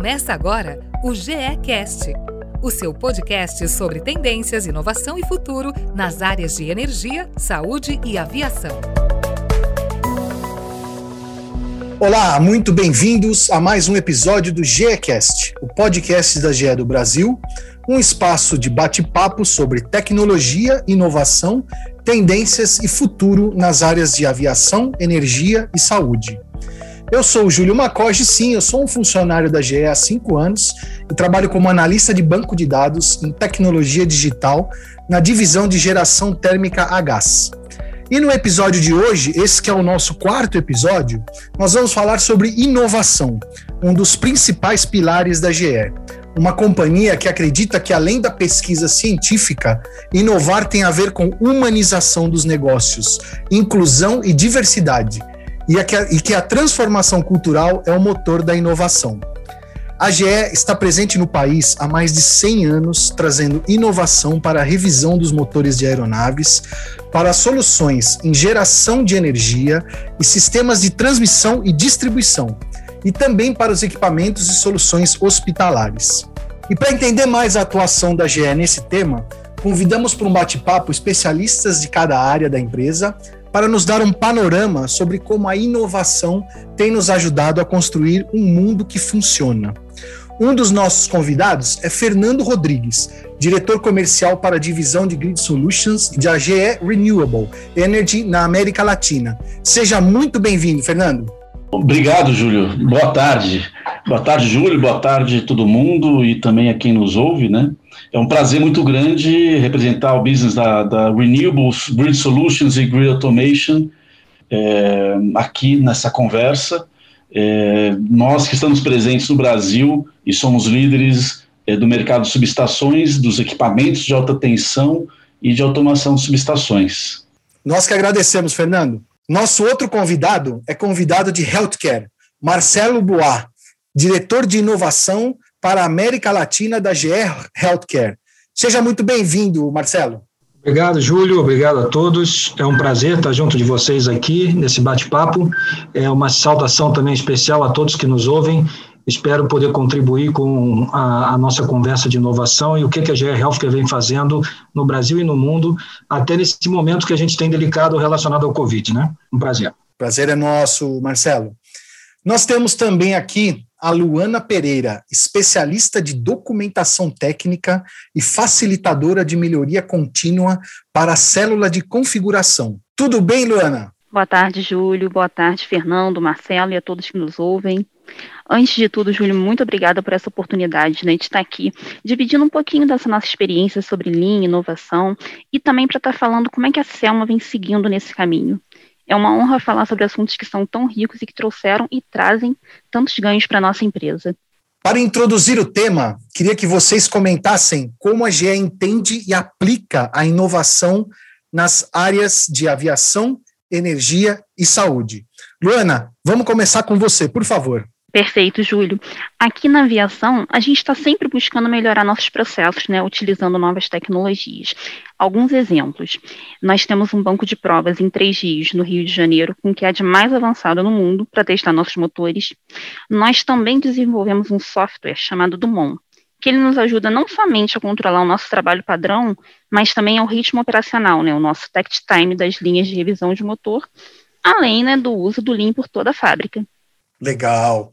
Começa agora o GECast, o seu podcast sobre tendências, inovação e futuro nas áreas de energia, saúde e aviação. Olá, muito bem-vindos a mais um episódio do GECast, o podcast da GE do Brasil, um espaço de bate-papo sobre tecnologia, inovação, tendências e futuro nas áreas de aviação, energia e saúde. Eu sou o Júlio Macoge, sim, eu sou um funcionário da GE há cinco anos e trabalho como analista de banco de dados em tecnologia digital na divisão de geração térmica a gás. E no episódio de hoje, esse que é o nosso quarto episódio, nós vamos falar sobre inovação, um dos principais pilares da GE. Uma companhia que acredita que, além da pesquisa científica, inovar tem a ver com humanização dos negócios, inclusão e diversidade e, a, e que a transformação cultural é o motor da inovação. A GE está presente no país há mais de 100 anos, trazendo inovação para a revisão dos motores de aeronaves, para soluções em geração de energia e sistemas de transmissão e distribuição, e também para os equipamentos e soluções hospitalares. E para entender mais a atuação da GE nesse tema, convidamos para um bate-papo especialistas de cada área da empresa para nos dar um panorama sobre como a inovação tem nos ajudado a construir um mundo que funciona. Um dos nossos convidados é Fernando Rodrigues, diretor comercial para a divisão de Grid Solutions de AGE Renewable Energy na América Latina. Seja muito bem-vindo, Fernando. Obrigado, Júlio. Boa tarde. Boa tarde, Júlio. Boa tarde, todo mundo e também a quem nos ouve, né? É um prazer muito grande representar o business da, da Renewables, Grid Solutions e Grid Automation é, aqui nessa conversa. É, nós que estamos presentes no Brasil e somos líderes é, do mercado de subestações, dos equipamentos de alta tensão e de automação de subestações. Nós que agradecemos, Fernando. Nosso outro convidado é convidado de Healthcare, Marcelo Bois, diretor de inovação para a América Latina da GR Healthcare. Seja muito bem-vindo, Marcelo. Obrigado, Júlio. Obrigado a todos. É um prazer estar junto de vocês aqui nesse bate-papo. É uma saudação também especial a todos que nos ouvem. Espero poder contribuir com a, a nossa conversa de inovação e o que, que a GR Healthcare vem fazendo no Brasil e no mundo, até nesse momento que a gente tem delicado relacionado ao Covid, né? Um prazer. Prazer é nosso, Marcelo. Nós temos também aqui a Luana Pereira, especialista de documentação técnica e facilitadora de melhoria contínua para a célula de configuração. Tudo bem, Luana? Boa tarde, Júlio. Boa tarde, Fernando, Marcelo e a todos que nos ouvem. Antes de tudo, Júlio, muito obrigada por essa oportunidade né, de estar aqui dividindo um pouquinho dessa nossa experiência sobre linha, inovação e também para estar falando como é que a Selma vem seguindo nesse caminho. É uma honra falar sobre assuntos que são tão ricos e que trouxeram e trazem tantos ganhos para a nossa empresa. Para introduzir o tema, queria que vocês comentassem como a GE entende e aplica a inovação nas áreas de aviação, energia e saúde. Luana, vamos começar com você, por favor. Perfeito, Júlio. Aqui na aviação, a gente está sempre buscando melhorar nossos processos, né, utilizando novas tecnologias. Alguns exemplos. Nós temos um banco de provas em três rios, no Rio de Janeiro, com que é de mais avançado no mundo para testar nossos motores. Nós também desenvolvemos um software chamado Dumont, que ele nos ajuda não somente a controlar o nosso trabalho padrão, mas também ao ritmo operacional, né, o nosso takt time das linhas de revisão de motor, além né, do uso do Lean por toda a fábrica. Legal.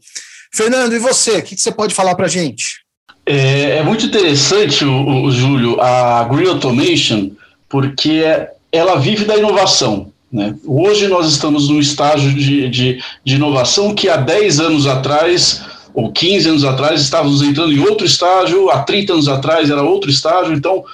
Fernando, e você? O que, você pode falar para a gente? É, é, muito interessante, o, o, Júlio, a Green Automation, porque ela vive da inovação. Né? Hoje nós estamos num estágio de, de, de, inovação que há 10 anos atrás, ou 15 anos atrás, estávamos entrando em outro estágio, há 30 anos atrás era outro estágio. Então,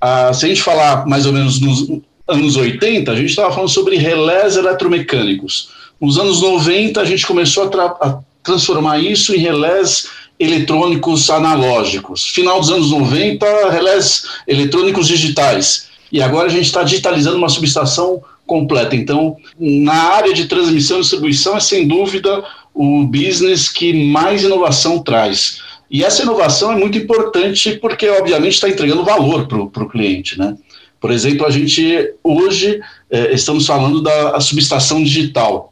a, se a gente falar mais ou menos nos anos 80, a gente estava falando sobre relés eletromecânicos. Nos anos 90, a gente começou a, tra a transformar isso em relés eletrônicos analógicos. Final dos anos 90, relés eletrônicos digitais. E agora a gente está digitalizando uma subestação completa. Então, na área de transmissão e distribuição, é sem dúvida o business que mais inovação traz. E essa inovação é muito importante porque, obviamente, está entregando valor para o cliente. Né? Por exemplo, a gente hoje é, estamos falando da subestação digital.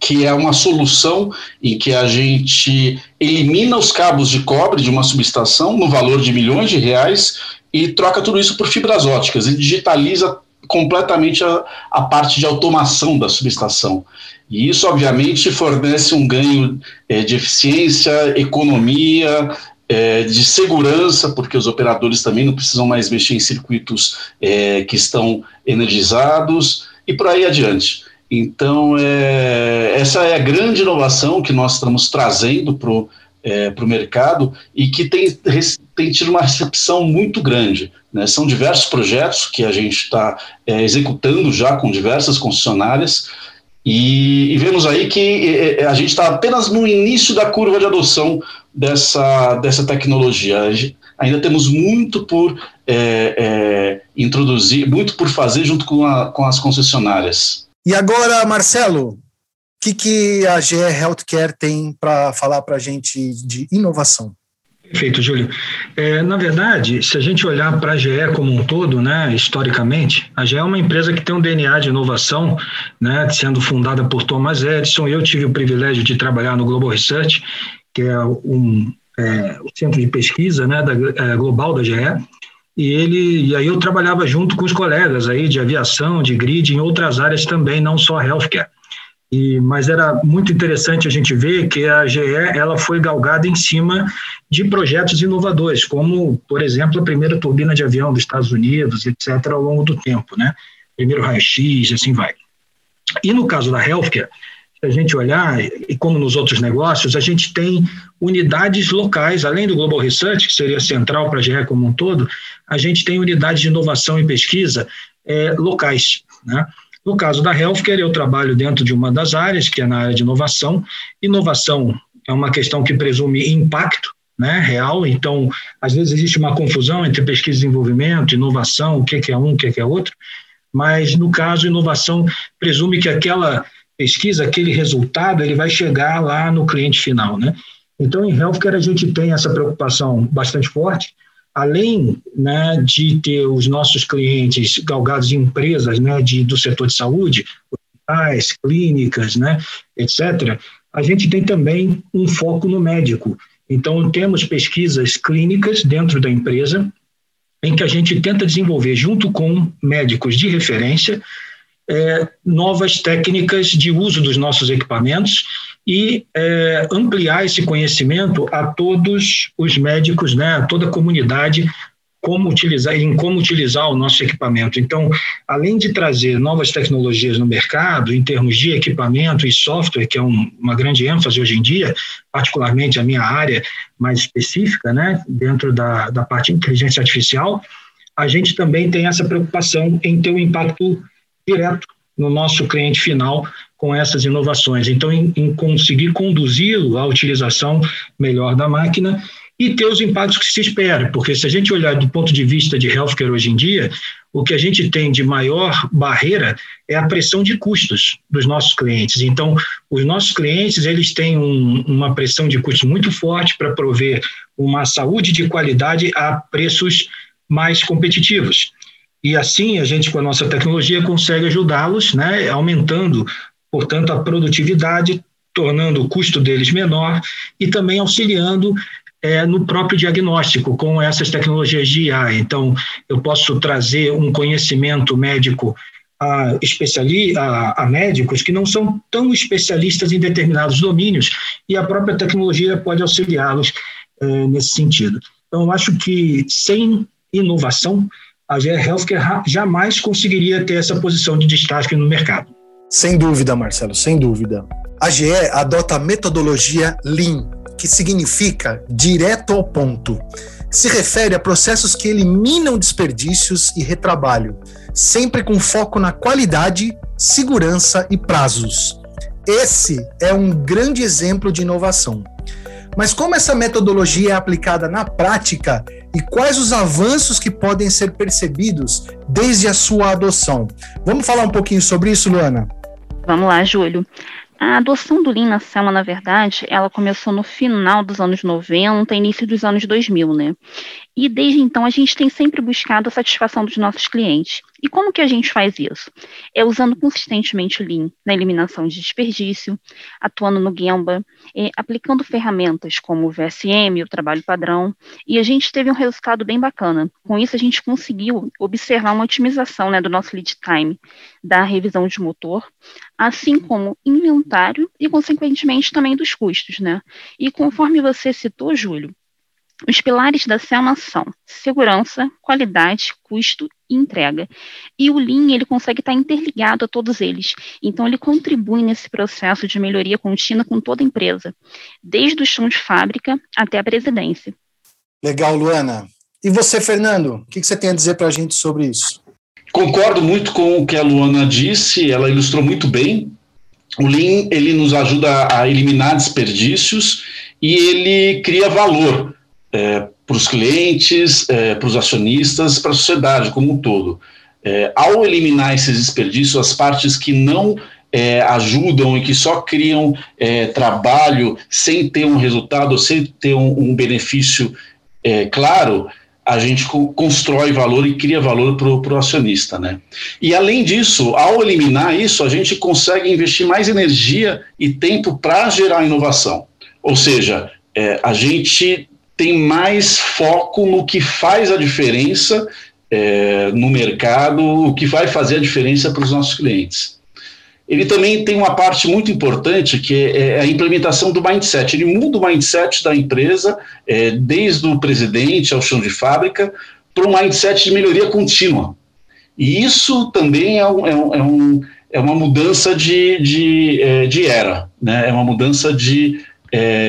que é uma solução em que a gente elimina os cabos de cobre de uma subestação no valor de milhões de reais e troca tudo isso por fibras óticas e digitaliza completamente a, a parte de automação da subestação. E isso, obviamente, fornece um ganho é, de eficiência, economia, é, de segurança, porque os operadores também não precisam mais mexer em circuitos é, que estão energizados e por aí adiante. Então, é, essa é a grande inovação que nós estamos trazendo para o é, mercado e que tem, tem tido uma recepção muito grande. Né? São diversos projetos que a gente está é, executando já com diversas concessionárias e, e vemos aí que a gente está apenas no início da curva de adoção dessa, dessa tecnologia. Ainda temos muito por é, é, introduzir, muito por fazer junto com, a, com as concessionárias. E agora, Marcelo, o que, que a GE Healthcare tem para falar para a gente de inovação? Perfeito, Júlio. É, na verdade, se a gente olhar para a GE como um todo, né, historicamente, a GE é uma empresa que tem um DNA de inovação, né, sendo fundada por Thomas Edison. Eu tive o privilégio de trabalhar no Global Research, que é um é, o centro de pesquisa né, da, é, global da GE, e ele e aí eu trabalhava junto com os colegas aí de aviação, de grid, em outras áreas também, não só healthcare. E, mas era muito interessante a gente ver que a GE ela foi galgada em cima de projetos inovadores, como, por exemplo, a primeira turbina de avião dos Estados Unidos, etc., ao longo do tempo, né? Primeiro raio-x, assim vai. E no caso da healthcare, se a gente olhar, e como nos outros negócios, a gente tem unidades locais, além do Global Research, que seria central para a GE como um todo, a gente tem unidades de inovação e pesquisa é, locais. Né? No caso da Healthcare, eu trabalho dentro de uma das áreas, que é na área de inovação. Inovação é uma questão que presume impacto né, real, então, às vezes existe uma confusão entre pesquisa e desenvolvimento, inovação, o que é um, o que é outro, mas, no caso, inovação presume que aquela pesquisa, aquele resultado, ele vai chegar lá no cliente final, né? Então, em healthcare, a gente tem essa preocupação bastante forte, além né, de ter os nossos clientes galgados em empresas né, de, do setor de saúde, hospitais, clínicas, né, etc., a gente tem também um foco no médico. Então, temos pesquisas clínicas dentro da empresa, em que a gente tenta desenvolver, junto com médicos de referência, é, novas técnicas de uso dos nossos equipamentos e é, ampliar esse conhecimento a todos os médicos, né, a toda a comunidade, como utilizar, em como utilizar o nosso equipamento. Então, além de trazer novas tecnologias no mercado, em termos de equipamento e software, que é um, uma grande ênfase hoje em dia, particularmente a minha área mais específica, né, dentro da, da parte de inteligência artificial, a gente também tem essa preocupação em ter um impacto direto no nosso cliente final com essas inovações. Então, em, em conseguir conduzi-lo à utilização melhor da máquina e ter os impactos que se espera, porque se a gente olhar do ponto de vista de healthcare hoje em dia, o que a gente tem de maior barreira é a pressão de custos dos nossos clientes. Então, os nossos clientes eles têm um, uma pressão de custos muito forte para prover uma saúde de qualidade a preços mais competitivos. E assim a gente, com a nossa tecnologia, consegue ajudá-los, né, aumentando, portanto, a produtividade, tornando o custo deles menor e também auxiliando é, no próprio diagnóstico com essas tecnologias de IA. Então, eu posso trazer um conhecimento médico a, especiali a, a, médicos que não são tão especialistas em determinados domínios e a própria tecnologia pode auxiliá-los é, nesse sentido. Então, eu acho que sem inovação, a GE Healthcare jamais conseguiria ter essa posição de destaque no mercado. Sem dúvida, Marcelo, sem dúvida. A GE adota a metodologia Lean, que significa direto ao ponto. Se refere a processos que eliminam desperdícios e retrabalho, sempre com foco na qualidade, segurança e prazos. Esse é um grande exemplo de inovação. Mas como essa metodologia é aplicada na prática e quais os avanços que podem ser percebidos desde a sua adoção? Vamos falar um pouquinho sobre isso, Luana? Vamos lá, Júlio. A adoção do Lean na Selma, na verdade, ela começou no final dos anos 90, início dos anos 2000, né? E desde então a gente tem sempre buscado a satisfação dos nossos clientes. E como que a gente faz isso? É usando consistentemente o Lean na eliminação de desperdício, atuando no Gemba, é, aplicando ferramentas como o VSM, o trabalho padrão, e a gente teve um resultado bem bacana. Com isso a gente conseguiu observar uma otimização né, do nosso lead time, da revisão de motor, assim como inventário e, consequentemente, também dos custos. Né? E conforme você citou, Júlio, os pilares da Selma são segurança, qualidade, custo e entrega. E o Lean, ele consegue estar interligado a todos eles. Então, ele contribui nesse processo de melhoria contínua com toda a empresa, desde o chão de fábrica até a presidência. Legal, Luana. E você, Fernando, o que você tem a dizer para a gente sobre isso? Concordo muito com o que a Luana disse, ela ilustrou muito bem. O Lean, ele nos ajuda a eliminar desperdícios e ele cria valor é, para os clientes, é, para os acionistas, para a sociedade como um todo. É, ao eliminar esses desperdícios, as partes que não é, ajudam e que só criam é, trabalho sem ter um resultado, sem ter um, um benefício é, claro, a gente co constrói valor e cria valor para o acionista. Né? E além disso, ao eliminar isso, a gente consegue investir mais energia e tempo para gerar inovação. Ou seja, é, a gente tem mais foco no que faz a diferença é, no mercado, o que vai fazer a diferença para os nossos clientes. Ele também tem uma parte muito importante que é, é a implementação do mindset. Ele muda o mindset da empresa, é, desde o presidente ao chão de fábrica, para um mindset de melhoria contínua. E isso também é, um, é, um, é, é uma mudança de, de, é, de era, né? é uma mudança de,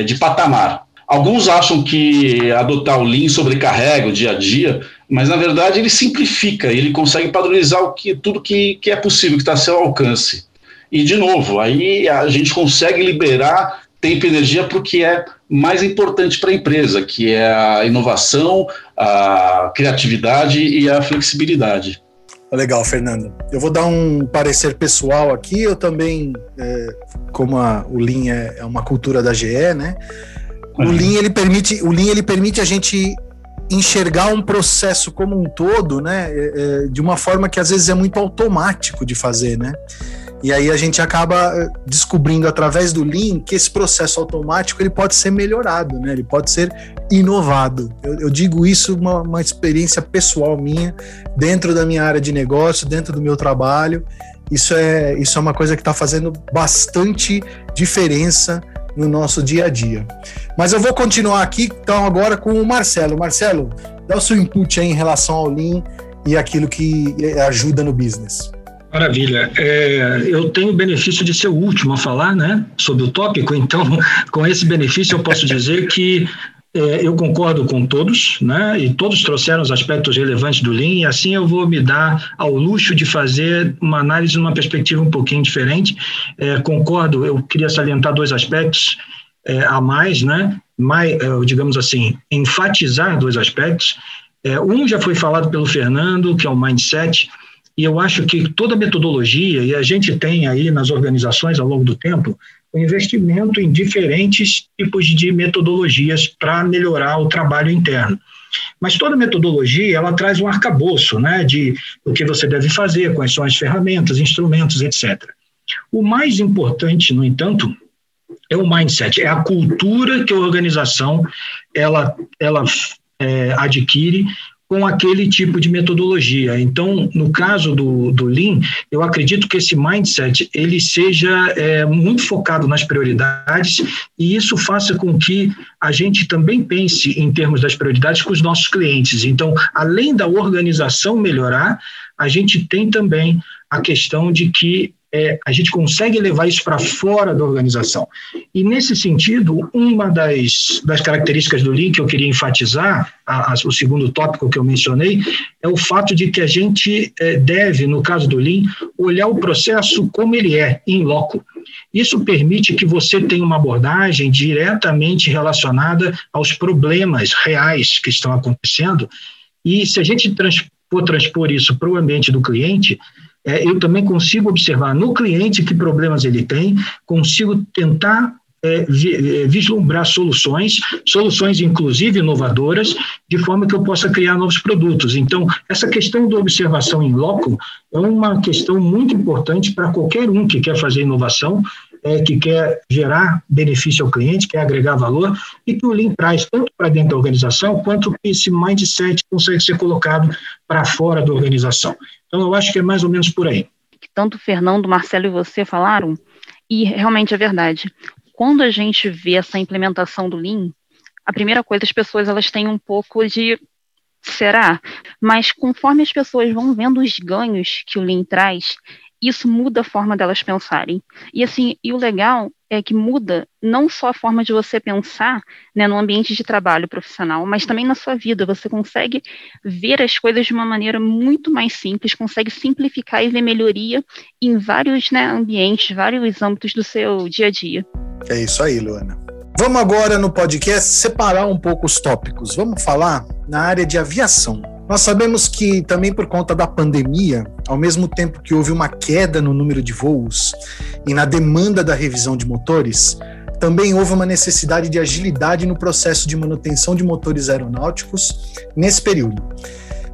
de patamar. Alguns acham que adotar o Lean sobrecarrega o dia a dia, mas na verdade ele simplifica, ele consegue padronizar o que, tudo que, que é possível, que está a seu alcance. E, de novo, aí a gente consegue liberar tempo e energia para o que é mais importante para a empresa, que é a inovação, a criatividade e a flexibilidade. Legal, Fernando. Eu vou dar um parecer pessoal aqui. Eu também, é, como a, o Lean é, é uma cultura da GE, né? O Lean ele permite, o Lean ele permite a gente enxergar um processo como um todo, né, é, é, de uma forma que às vezes é muito automático de fazer, né? E aí a gente acaba é, descobrindo através do Lean que esse processo automático ele pode ser melhorado, né? Ele pode ser inovado. Eu, eu digo isso uma, uma experiência pessoal minha dentro da minha área de negócio, dentro do meu trabalho. Isso é isso é uma coisa que está fazendo bastante diferença no nosso dia a dia. Mas eu vou continuar aqui, então, agora com o Marcelo. Marcelo, dá o seu input aí em relação ao Lean e aquilo que ajuda no business. Maravilha. É, eu tenho o benefício de ser o último a falar né, sobre o tópico, então, com esse benefício, eu posso dizer que eu concordo com todos, né? E todos trouxeram os aspectos relevantes do Lean, e assim eu vou me dar ao luxo de fazer uma análise numa perspectiva um pouquinho diferente. É, concordo, eu queria salientar dois aspectos é, a mais, né? Mais, é, digamos assim, enfatizar dois aspectos. É, um já foi falado pelo Fernando, que é o mindset, e eu acho que toda metodologia, e a gente tem aí nas organizações ao longo do tempo, o investimento em diferentes tipos de metodologias para melhorar o trabalho interno. Mas toda metodologia ela traz um arcabouço né, de o que você deve fazer, quais são as ferramentas, instrumentos, etc. O mais importante, no entanto, é o mindset, é a cultura que a organização ela, ela é, adquire com aquele tipo de metodologia. Então, no caso do, do Lean, eu acredito que esse mindset ele seja é, muito focado nas prioridades e isso faça com que a gente também pense em termos das prioridades com os nossos clientes. Então, além da organização melhorar, a gente tem também a questão de que é, a gente consegue levar isso para fora da organização. E, nesse sentido, uma das, das características do Lean que eu queria enfatizar, a, a, o segundo tópico que eu mencionei, é o fato de que a gente é, deve, no caso do Lean, olhar o processo como ele é, em loco. Isso permite que você tenha uma abordagem diretamente relacionada aos problemas reais que estão acontecendo. E se a gente trans, for transpor isso para o ambiente do cliente, é, eu também consigo observar no cliente que problemas ele tem, consigo tentar é, é, vislumbrar soluções, soluções inclusive inovadoras, de forma que eu possa criar novos produtos. Então, essa questão da observação em loco é uma questão muito importante para qualquer um que quer fazer inovação, é, que quer gerar benefício ao cliente, quer agregar valor, e que o Lean traz tanto para dentro da organização, quanto que esse mindset consegue ser colocado para fora da organização. Então, eu acho que é mais ou menos por aí. Tanto o Fernando, Marcelo e você falaram, e realmente é verdade. Quando a gente vê essa implementação do Lean, a primeira coisa, as pessoas elas têm um pouco de será, mas conforme as pessoas vão vendo os ganhos que o Lean traz, isso muda a forma delas pensarem. E assim, e o legal é que muda não só a forma de você pensar né, no ambiente de trabalho profissional, mas também na sua vida. Você consegue ver as coisas de uma maneira muito mais simples, consegue simplificar e ver melhoria em vários né, ambientes, vários âmbitos do seu dia a dia. É isso aí, Luana. Vamos agora no podcast separar um pouco os tópicos. Vamos falar na área de aviação. Nós sabemos que também por conta da pandemia, ao mesmo tempo que houve uma queda no número de voos e na demanda da revisão de motores, também houve uma necessidade de agilidade no processo de manutenção de motores aeronáuticos nesse período.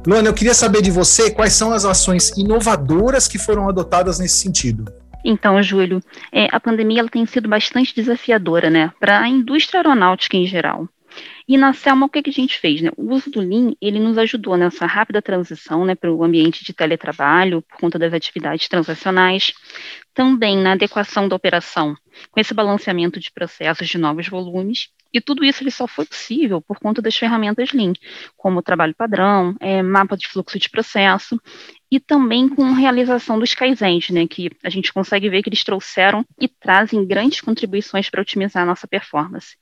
Luana, eu queria saber de você quais são as ações inovadoras que foram adotadas nesse sentido. Então, Júlio, é, a pandemia ela tem sido bastante desafiadora, né, para a indústria aeronáutica em geral. E na Selma, o que, que a gente fez? Né? O uso do Lean, ele nos ajudou nessa rápida transição né, para o ambiente de teletrabalho, por conta das atividades transacionais, também na adequação da operação, com esse balanceamento de processos de novos volumes, e tudo isso ele só foi possível por conta das ferramentas Lean, como o trabalho padrão, é, mapa de fluxo de processo, e também com a realização dos Kaizens, né, que a gente consegue ver que eles trouxeram e trazem grandes contribuições para otimizar a nossa performance.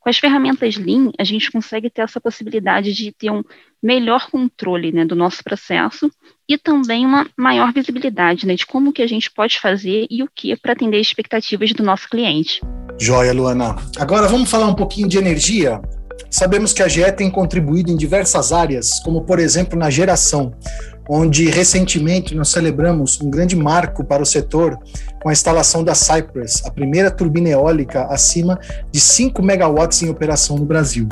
Com as ferramentas Lean, a gente consegue ter essa possibilidade de ter um melhor controle né, do nosso processo e também uma maior visibilidade né, de como que a gente pode fazer e o que para atender as expectativas do nosso cliente. Joia, Luana. Agora vamos falar um pouquinho de energia. Sabemos que a GE tem contribuído em diversas áreas, como por exemplo na geração, onde recentemente nós celebramos um grande marco para o setor com a instalação da Cypress, a primeira turbina eólica acima de 5 megawatts em operação no Brasil.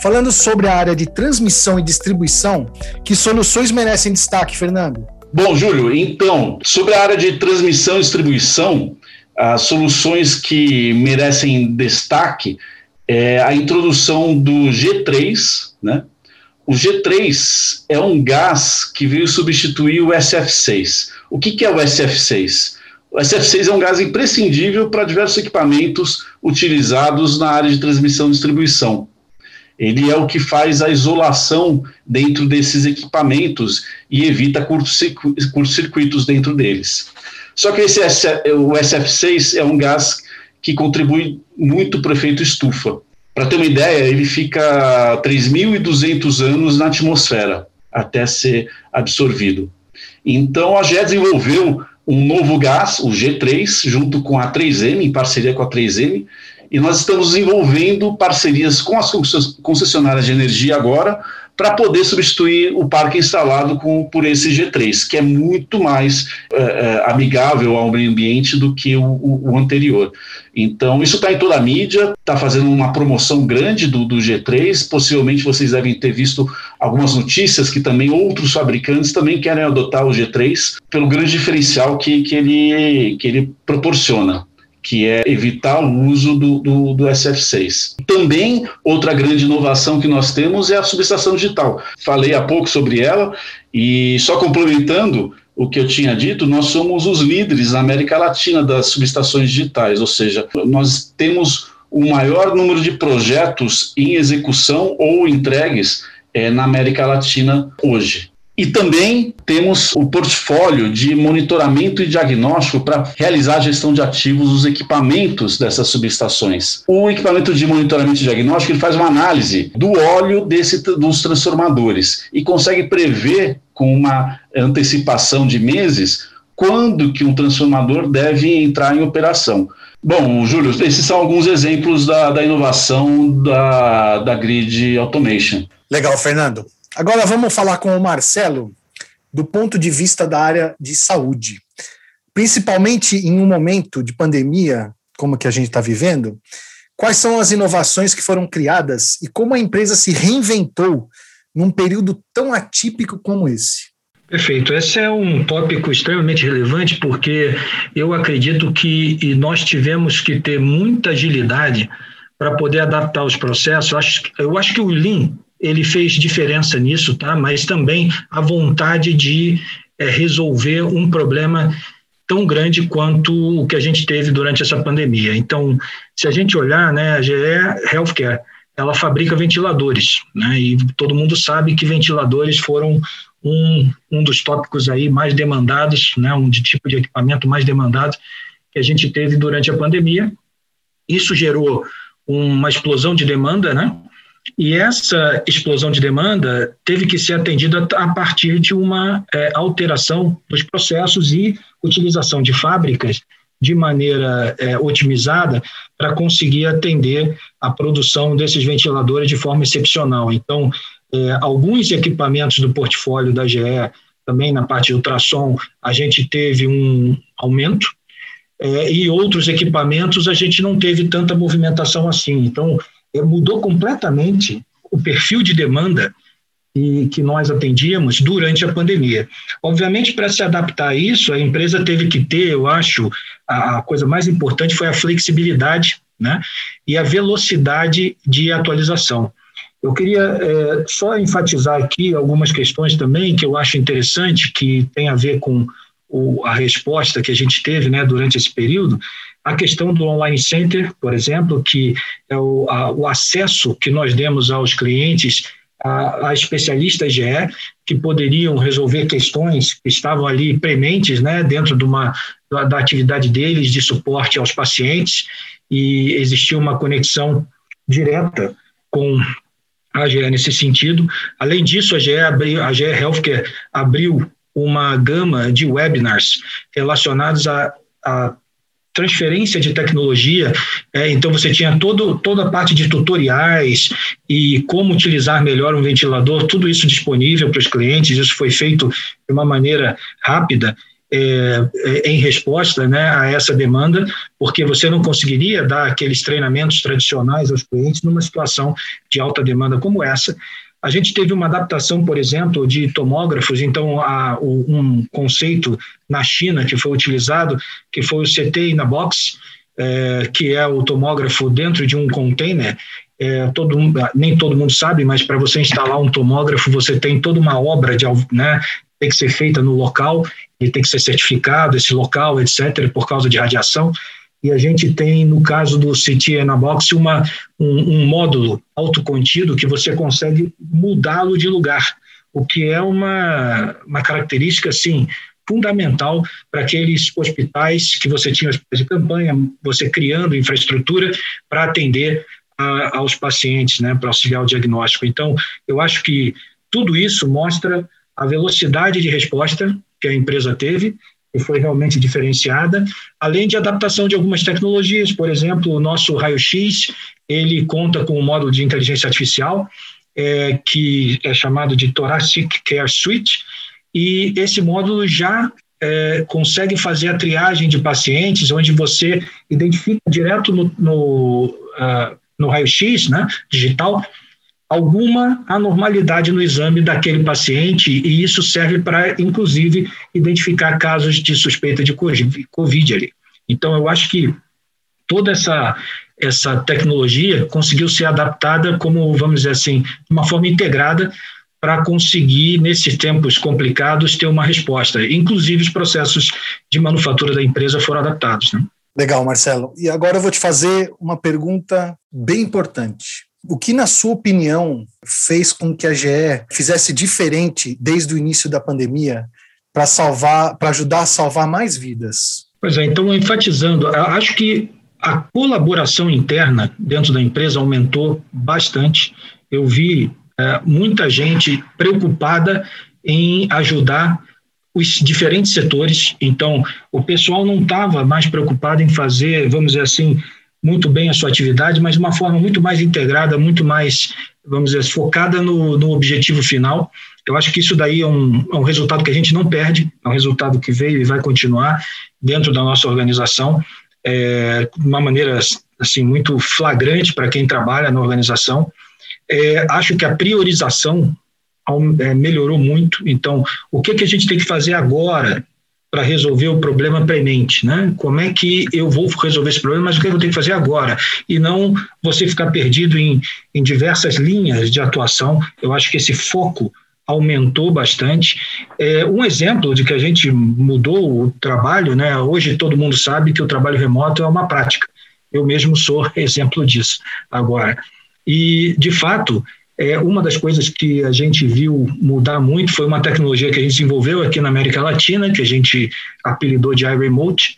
Falando sobre a área de transmissão e distribuição, que soluções merecem destaque, Fernando? Bom, Júlio, então, sobre a área de transmissão e distribuição, as soluções que merecem destaque é a introdução do G3, né? O G3 é um gás que veio substituir o SF6. O que, que é o SF6? O SF6 é um gás imprescindível para diversos equipamentos utilizados na área de transmissão e distribuição. Ele é o que faz a isolação dentro desses equipamentos e evita curtos-circuitos dentro deles. Só que esse, o SF6 é um gás que contribui muito para o efeito estufa. Para ter uma ideia, ele fica 3.200 anos na atmosfera até ser absorvido. Então a GE desenvolveu um novo gás, o G3, junto com a 3M, em parceria com a 3M, e nós estamos desenvolvendo parcerias com as concessionárias de energia agora para poder substituir o parque instalado com, por esse G3, que é muito mais é, amigável ao meio ambiente do que o, o, o anterior. Então, isso está em toda a mídia, está fazendo uma promoção grande do, do, G3. Possivelmente vocês devem ter visto algumas notícias que também outros fabricantes também querem adotar o G3 pelo grande diferencial que, que, ele, que ele proporciona que é evitar o uso do, do, do, SF6. Também, outra grande inovação que nós temos é a subestação digital. Falei há pouco sobre ela, e só complementando o que eu tinha dito, nós somos os líderes na América Latina das subestações digitais, ou seja, nós temos o maior número de projetos em execução ou entregues é, na América Latina hoje. E também temos o portfólio de monitoramento e diagnóstico para realizar a gestão de ativos dos equipamentos dessas subestações. O equipamento de monitoramento e diagnóstico ele faz uma análise do óleo desse, dos transformadores e consegue prever com uma antecipação de meses quando que um transformador deve entrar em operação. Bom, Júlio, esses são alguns exemplos da, da inovação da, da Grid Automation. Legal, Fernando. Agora vamos falar com o Marcelo do ponto de vista da área de saúde. Principalmente em um momento de pandemia, como que a gente está vivendo, quais são as inovações que foram criadas e como a empresa se reinventou num período tão atípico como esse? Perfeito. Esse é um tópico extremamente relevante porque eu acredito que nós tivemos que ter muita agilidade para poder adaptar os processos. Eu acho, que o Lean ele fez diferença nisso, tá? Mas também a vontade de é, resolver um problema tão grande quanto o que a gente teve durante essa pandemia. Então, se a gente olhar, né, a GE Healthcare, ela fabrica ventiladores, né? E todo mundo sabe que ventiladores foram um, um dos tópicos aí mais demandados, né, um de tipo de equipamento mais demandado que a gente teve durante a pandemia. Isso gerou uma explosão de demanda, né? E essa explosão de demanda teve que ser atendida a partir de uma é, alteração dos processos e utilização de fábricas de maneira é, otimizada para conseguir atender a produção desses ventiladores de forma excepcional. Então, é, alguns equipamentos do portfólio da GE, também na parte de ultrassom, a gente teve um aumento, é, e outros equipamentos a gente não teve tanta movimentação assim. Então, mudou completamente o perfil de demanda e que nós atendíamos durante a pandemia. Obviamente, para se adaptar a isso, a empresa teve que ter, eu acho, a, a coisa mais importante foi a flexibilidade né, e a velocidade de atualização. Eu queria é, só enfatizar aqui algumas questões também que eu acho interessante, que tem a ver com o, a resposta que a gente teve né, durante esse período. A questão do online center, por exemplo, que é o, a, o acesso que nós demos aos clientes a, a, especialistas GE que poderiam resolver questões que estavam ali prementes né, dentro de uma, da, da atividade deles de suporte aos pacientes e existia uma conexão direta com a GE nesse sentido. Além disso, a GE, abriu, a GE Healthcare abriu uma gama de webinars relacionados a, a transferência de tecnologia. É, então, você tinha todo, toda a parte de tutoriais e como utilizar melhor um ventilador, tudo isso disponível para os clientes. Isso foi feito de uma maneira rápida é, é, em resposta né, a essa demanda, porque você não conseguiria dar aqueles treinamentos tradicionais aos clientes numa situação de alta demanda como essa. A gente teve uma adaptação, por exemplo, de tomógrafos, então a, um conceito na China que foi utilizado, que foi o CT in a box, é, que é o tomógrafo dentro de um container. É, todo, nem todo mundo sabe, mas para você instalar um tomógrafo, você tem toda uma obra de, né, tem que ser feita no local, e tem que ser certificado esse local, etc., por causa de radiação. E a gente tem, no caso do CT na Box, uma, um, um módulo autocontido que você consegue mudá-lo de lugar, o que é uma, uma característica, assim, fundamental para aqueles hospitais que você tinha de campanha, você criando infraestrutura para atender a, aos pacientes, né, para auxiliar o diagnóstico. Então, eu acho que tudo isso mostra a velocidade de resposta que a empresa teve, e foi realmente diferenciada, além de adaptação de algumas tecnologias, por exemplo, o nosso raio-x, ele conta com um módulo de inteligência artificial, é, que é chamado de Thoracic Care Suite, e esse módulo já é, consegue fazer a triagem de pacientes, onde você identifica direto no, no, uh, no raio-x né, digital alguma anormalidade no exame daquele paciente e isso serve para, inclusive, identificar casos de suspeita de Covid ali. Então, eu acho que toda essa essa tecnologia conseguiu ser adaptada como, vamos dizer assim, de uma forma integrada para conseguir, nesses tempos complicados, ter uma resposta. Inclusive, os processos de manufatura da empresa foram adaptados. Né? Legal, Marcelo. E agora eu vou te fazer uma pergunta bem importante. O que, na sua opinião, fez com que a GE fizesse diferente desde o início da pandemia para salvar, para ajudar a salvar mais vidas? Pois é, então enfatizando, acho que a colaboração interna dentro da empresa aumentou bastante. Eu vi é, muita gente preocupada em ajudar os diferentes setores. Então, o pessoal não estava mais preocupado em fazer, vamos dizer assim, muito bem a sua atividade, mas de uma forma muito mais integrada, muito mais, vamos dizer, focada no, no objetivo final. Eu acho que isso daí é um, é um resultado que a gente não perde, é um resultado que veio e vai continuar dentro da nossa organização. é, de uma maneira assim muito flagrante para quem trabalha na organização. É, acho que a priorização é, melhorou muito. Então, o que, que a gente tem que fazer agora para resolver o problema premente, né? Como é que eu vou resolver esse problema, mas o que eu tenho que fazer agora? E não você ficar perdido em, em diversas linhas de atuação. Eu acho que esse foco aumentou bastante. É, um exemplo de que a gente mudou o trabalho, né? Hoje todo mundo sabe que o trabalho remoto é uma prática. Eu mesmo sou exemplo disso agora. E, de fato, é, uma das coisas que a gente viu mudar muito foi uma tecnologia que a gente desenvolveu aqui na América Latina, que a gente apelidou de iRemote,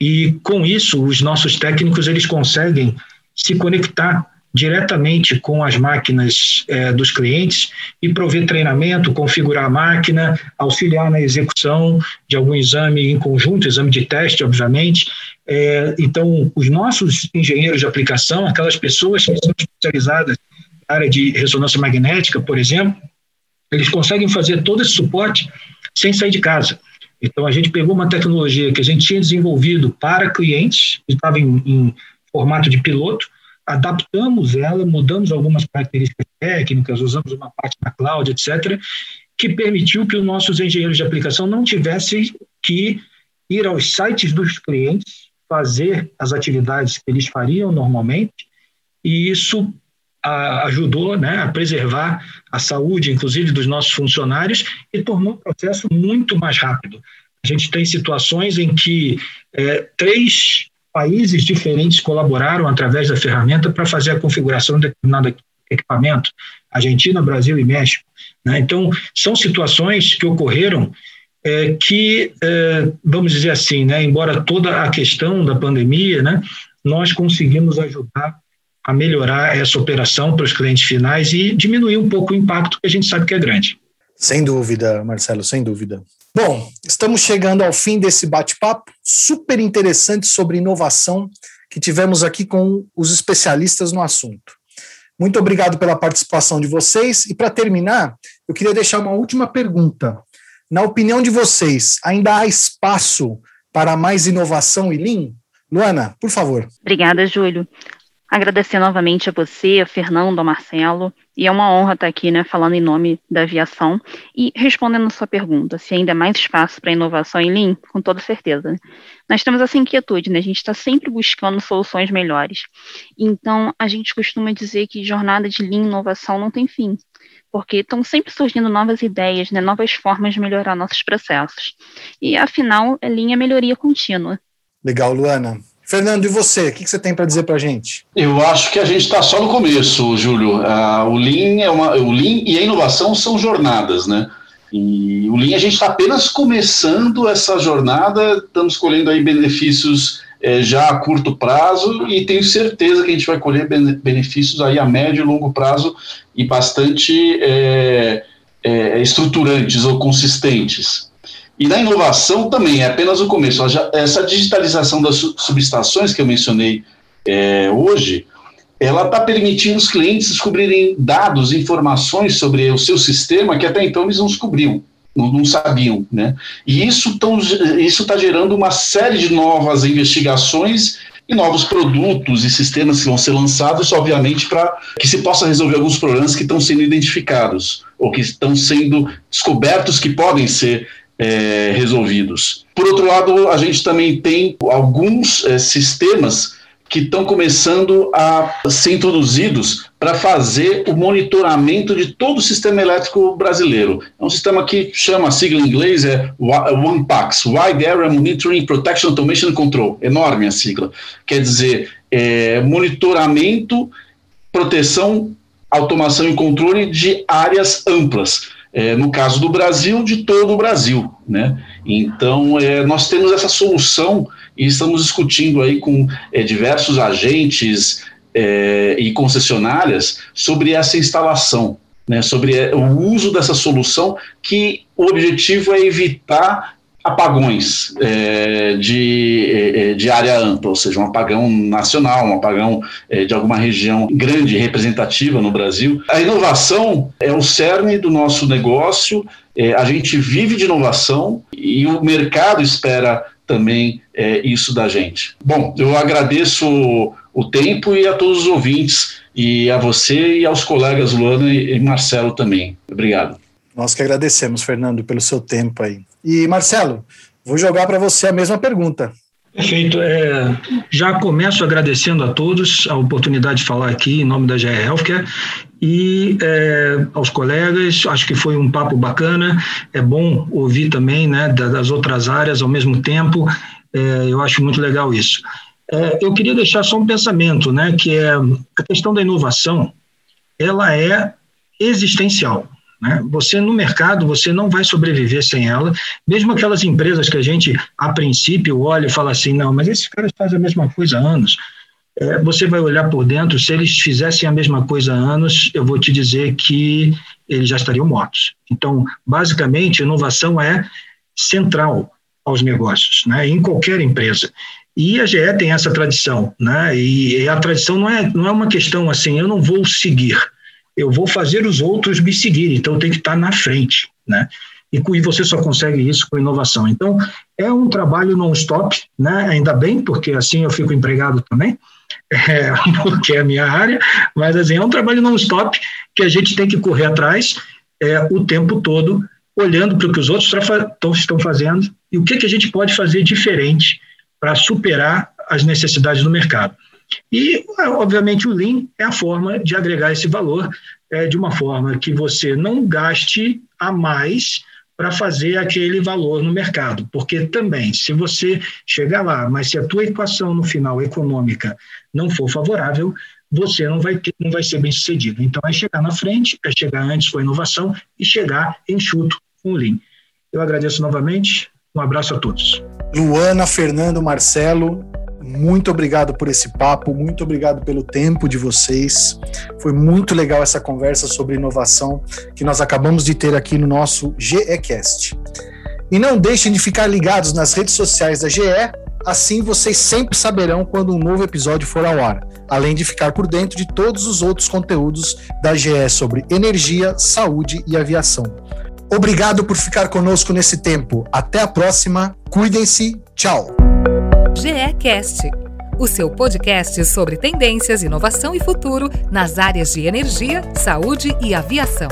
e com isso os nossos técnicos eles conseguem se conectar diretamente com as máquinas é, dos clientes e prover treinamento, configurar a máquina, auxiliar na execução de algum exame em conjunto, exame de teste, obviamente. É, então, os nossos engenheiros de aplicação, aquelas pessoas que são especializadas área de ressonância magnética, por exemplo, eles conseguem fazer todo esse suporte sem sair de casa. Então, a gente pegou uma tecnologia que a gente tinha desenvolvido para clientes, que estava em, em formato de piloto, adaptamos ela, mudamos algumas características técnicas, usamos uma parte da cloud, etc., que permitiu que os nossos engenheiros de aplicação não tivessem que ir aos sites dos clientes, fazer as atividades que eles fariam normalmente, e isso a, ajudou né, a preservar a saúde, inclusive, dos nossos funcionários e tornou o processo muito mais rápido. A gente tem situações em que é, três países diferentes colaboraram através da ferramenta para fazer a configuração de determinado equipamento, Argentina, Brasil e México. Né? Então, são situações que ocorreram é, que, é, vamos dizer assim, né, embora toda a questão da pandemia, né, nós conseguimos ajudar a melhorar essa operação para os clientes finais e diminuir um pouco o impacto que a gente sabe que é grande. Sem dúvida, Marcelo, sem dúvida. Bom, estamos chegando ao fim desse bate-papo super interessante sobre inovação que tivemos aqui com os especialistas no assunto. Muito obrigado pela participação de vocês. E para terminar, eu queria deixar uma última pergunta. Na opinião de vocês, ainda há espaço para mais inovação e Lean? Luana, por favor. Obrigada, Júlio. Agradecer novamente a você, a Fernando, a Marcelo, e é uma honra estar aqui, né, falando em nome da aviação e respondendo a sua pergunta, se ainda há mais espaço para inovação em Lean, com toda certeza. Né? Nós temos essa inquietude, né, a gente está sempre buscando soluções melhores. Então, a gente costuma dizer que jornada de Lean inovação não tem fim, porque estão sempre surgindo novas ideias, né, novas formas de melhorar nossos processos. E, afinal, Lean é melhoria contínua. Legal, Luana. Fernando, e você? O que você tem para dizer para a gente? Eu acho que a gente está só no começo, Júlio. Uh, o Lean é uma, o Lean e a inovação são jornadas, né? E o Lean a gente está apenas começando essa jornada, estamos colhendo aí benefícios é, já a curto prazo e tenho certeza que a gente vai colher benefícios aí a médio e longo prazo e bastante é, é, estruturantes ou consistentes. E na inovação também, é apenas o começo. Essa digitalização das subestações que eu mencionei é, hoje, ela está permitindo os clientes descobrirem dados, informações sobre o seu sistema que até então eles não descobriam, não, não sabiam. Né? E isso está gerando uma série de novas investigações e novos produtos e sistemas que vão ser lançados, obviamente, para que se possa resolver alguns problemas que estão sendo identificados ou que estão sendo descobertos que podem ser é, resolvidos. Por outro lado, a gente também tem alguns é, sistemas que estão começando a ser introduzidos para fazer o monitoramento de todo o sistema elétrico brasileiro. É um sistema que chama, a sigla em inglês é OnePax, Wide Area Monitoring Protection Automation Control. Enorme a sigla. Quer dizer, é, monitoramento, proteção, automação e controle de áreas amplas é, no caso do Brasil, de todo o Brasil. Né? Então, é, nós temos essa solução e estamos discutindo aí com é, diversos agentes é, e concessionárias sobre essa instalação, né, sobre é, o uso dessa solução, que o objetivo é evitar apagões é, de, é, é, de área ampla, ou seja, um apagão nacional, um apagão é, de alguma região grande, representativa no Brasil. A inovação é o cerne do nosso negócio, é, a gente vive de inovação e o mercado espera também é, isso da gente. Bom, eu agradeço o, o tempo e a todos os ouvintes, e a você e aos colegas Luana e Marcelo também. Obrigado. Nós que agradecemos, Fernando, pelo seu tempo aí. E Marcelo, vou jogar para você a mesma pergunta. Perfeito. É, já começo agradecendo a todos a oportunidade de falar aqui em nome da GE Healthcare e é, aos colegas. Acho que foi um papo bacana. É bom ouvir também né, das outras áreas ao mesmo tempo. É, eu acho muito legal isso. É, eu queria deixar só um pensamento, né, que é a questão da inovação. Ela é existencial. Né? Você no mercado, você não vai sobreviver sem ela, mesmo aquelas empresas que a gente, a princípio, olha e fala assim, não, mas esses caras fazem a mesma coisa há anos. É, você vai olhar por dentro, se eles fizessem a mesma coisa há anos, eu vou te dizer que eles já estariam mortos. Então, basicamente, inovação é central aos negócios, né? em qualquer empresa. E a GE tem essa tradição, né? e a tradição não é, não é uma questão assim, eu não vou seguir, eu vou fazer os outros me seguirem, então tem que estar na frente, né? E, e você só consegue isso com inovação. Então, é um trabalho non-stop, né? Ainda bem, porque assim eu fico empregado também, é, porque é a minha área, mas assim, é um trabalho non-stop que a gente tem que correr atrás é, o tempo todo, olhando para o que os outros estão fazendo e o que, que a gente pode fazer diferente para superar as necessidades do mercado. E, obviamente, o Lean é a forma de agregar esse valor é, de uma forma que você não gaste a mais para fazer aquele valor no mercado. Porque também, se você chegar lá, mas se a tua equação no final econômica não for favorável, você não vai ter, não vai ser bem sucedido. Então, é chegar na frente, é chegar antes com a inovação e chegar enxuto com o Lean. Eu agradeço novamente, um abraço a todos. Luana, Fernando, Marcelo, muito obrigado por esse papo, muito obrigado pelo tempo de vocês. Foi muito legal essa conversa sobre inovação que nós acabamos de ter aqui no nosso GECast. E não deixem de ficar ligados nas redes sociais da GE, assim vocês sempre saberão quando um novo episódio for ao ar, além de ficar por dentro de todos os outros conteúdos da GE sobre energia, saúde e aviação. Obrigado por ficar conosco nesse tempo. Até a próxima. Cuidem-se. Tchau. GECast, o seu podcast sobre tendências, inovação e futuro nas áreas de energia, saúde e aviação.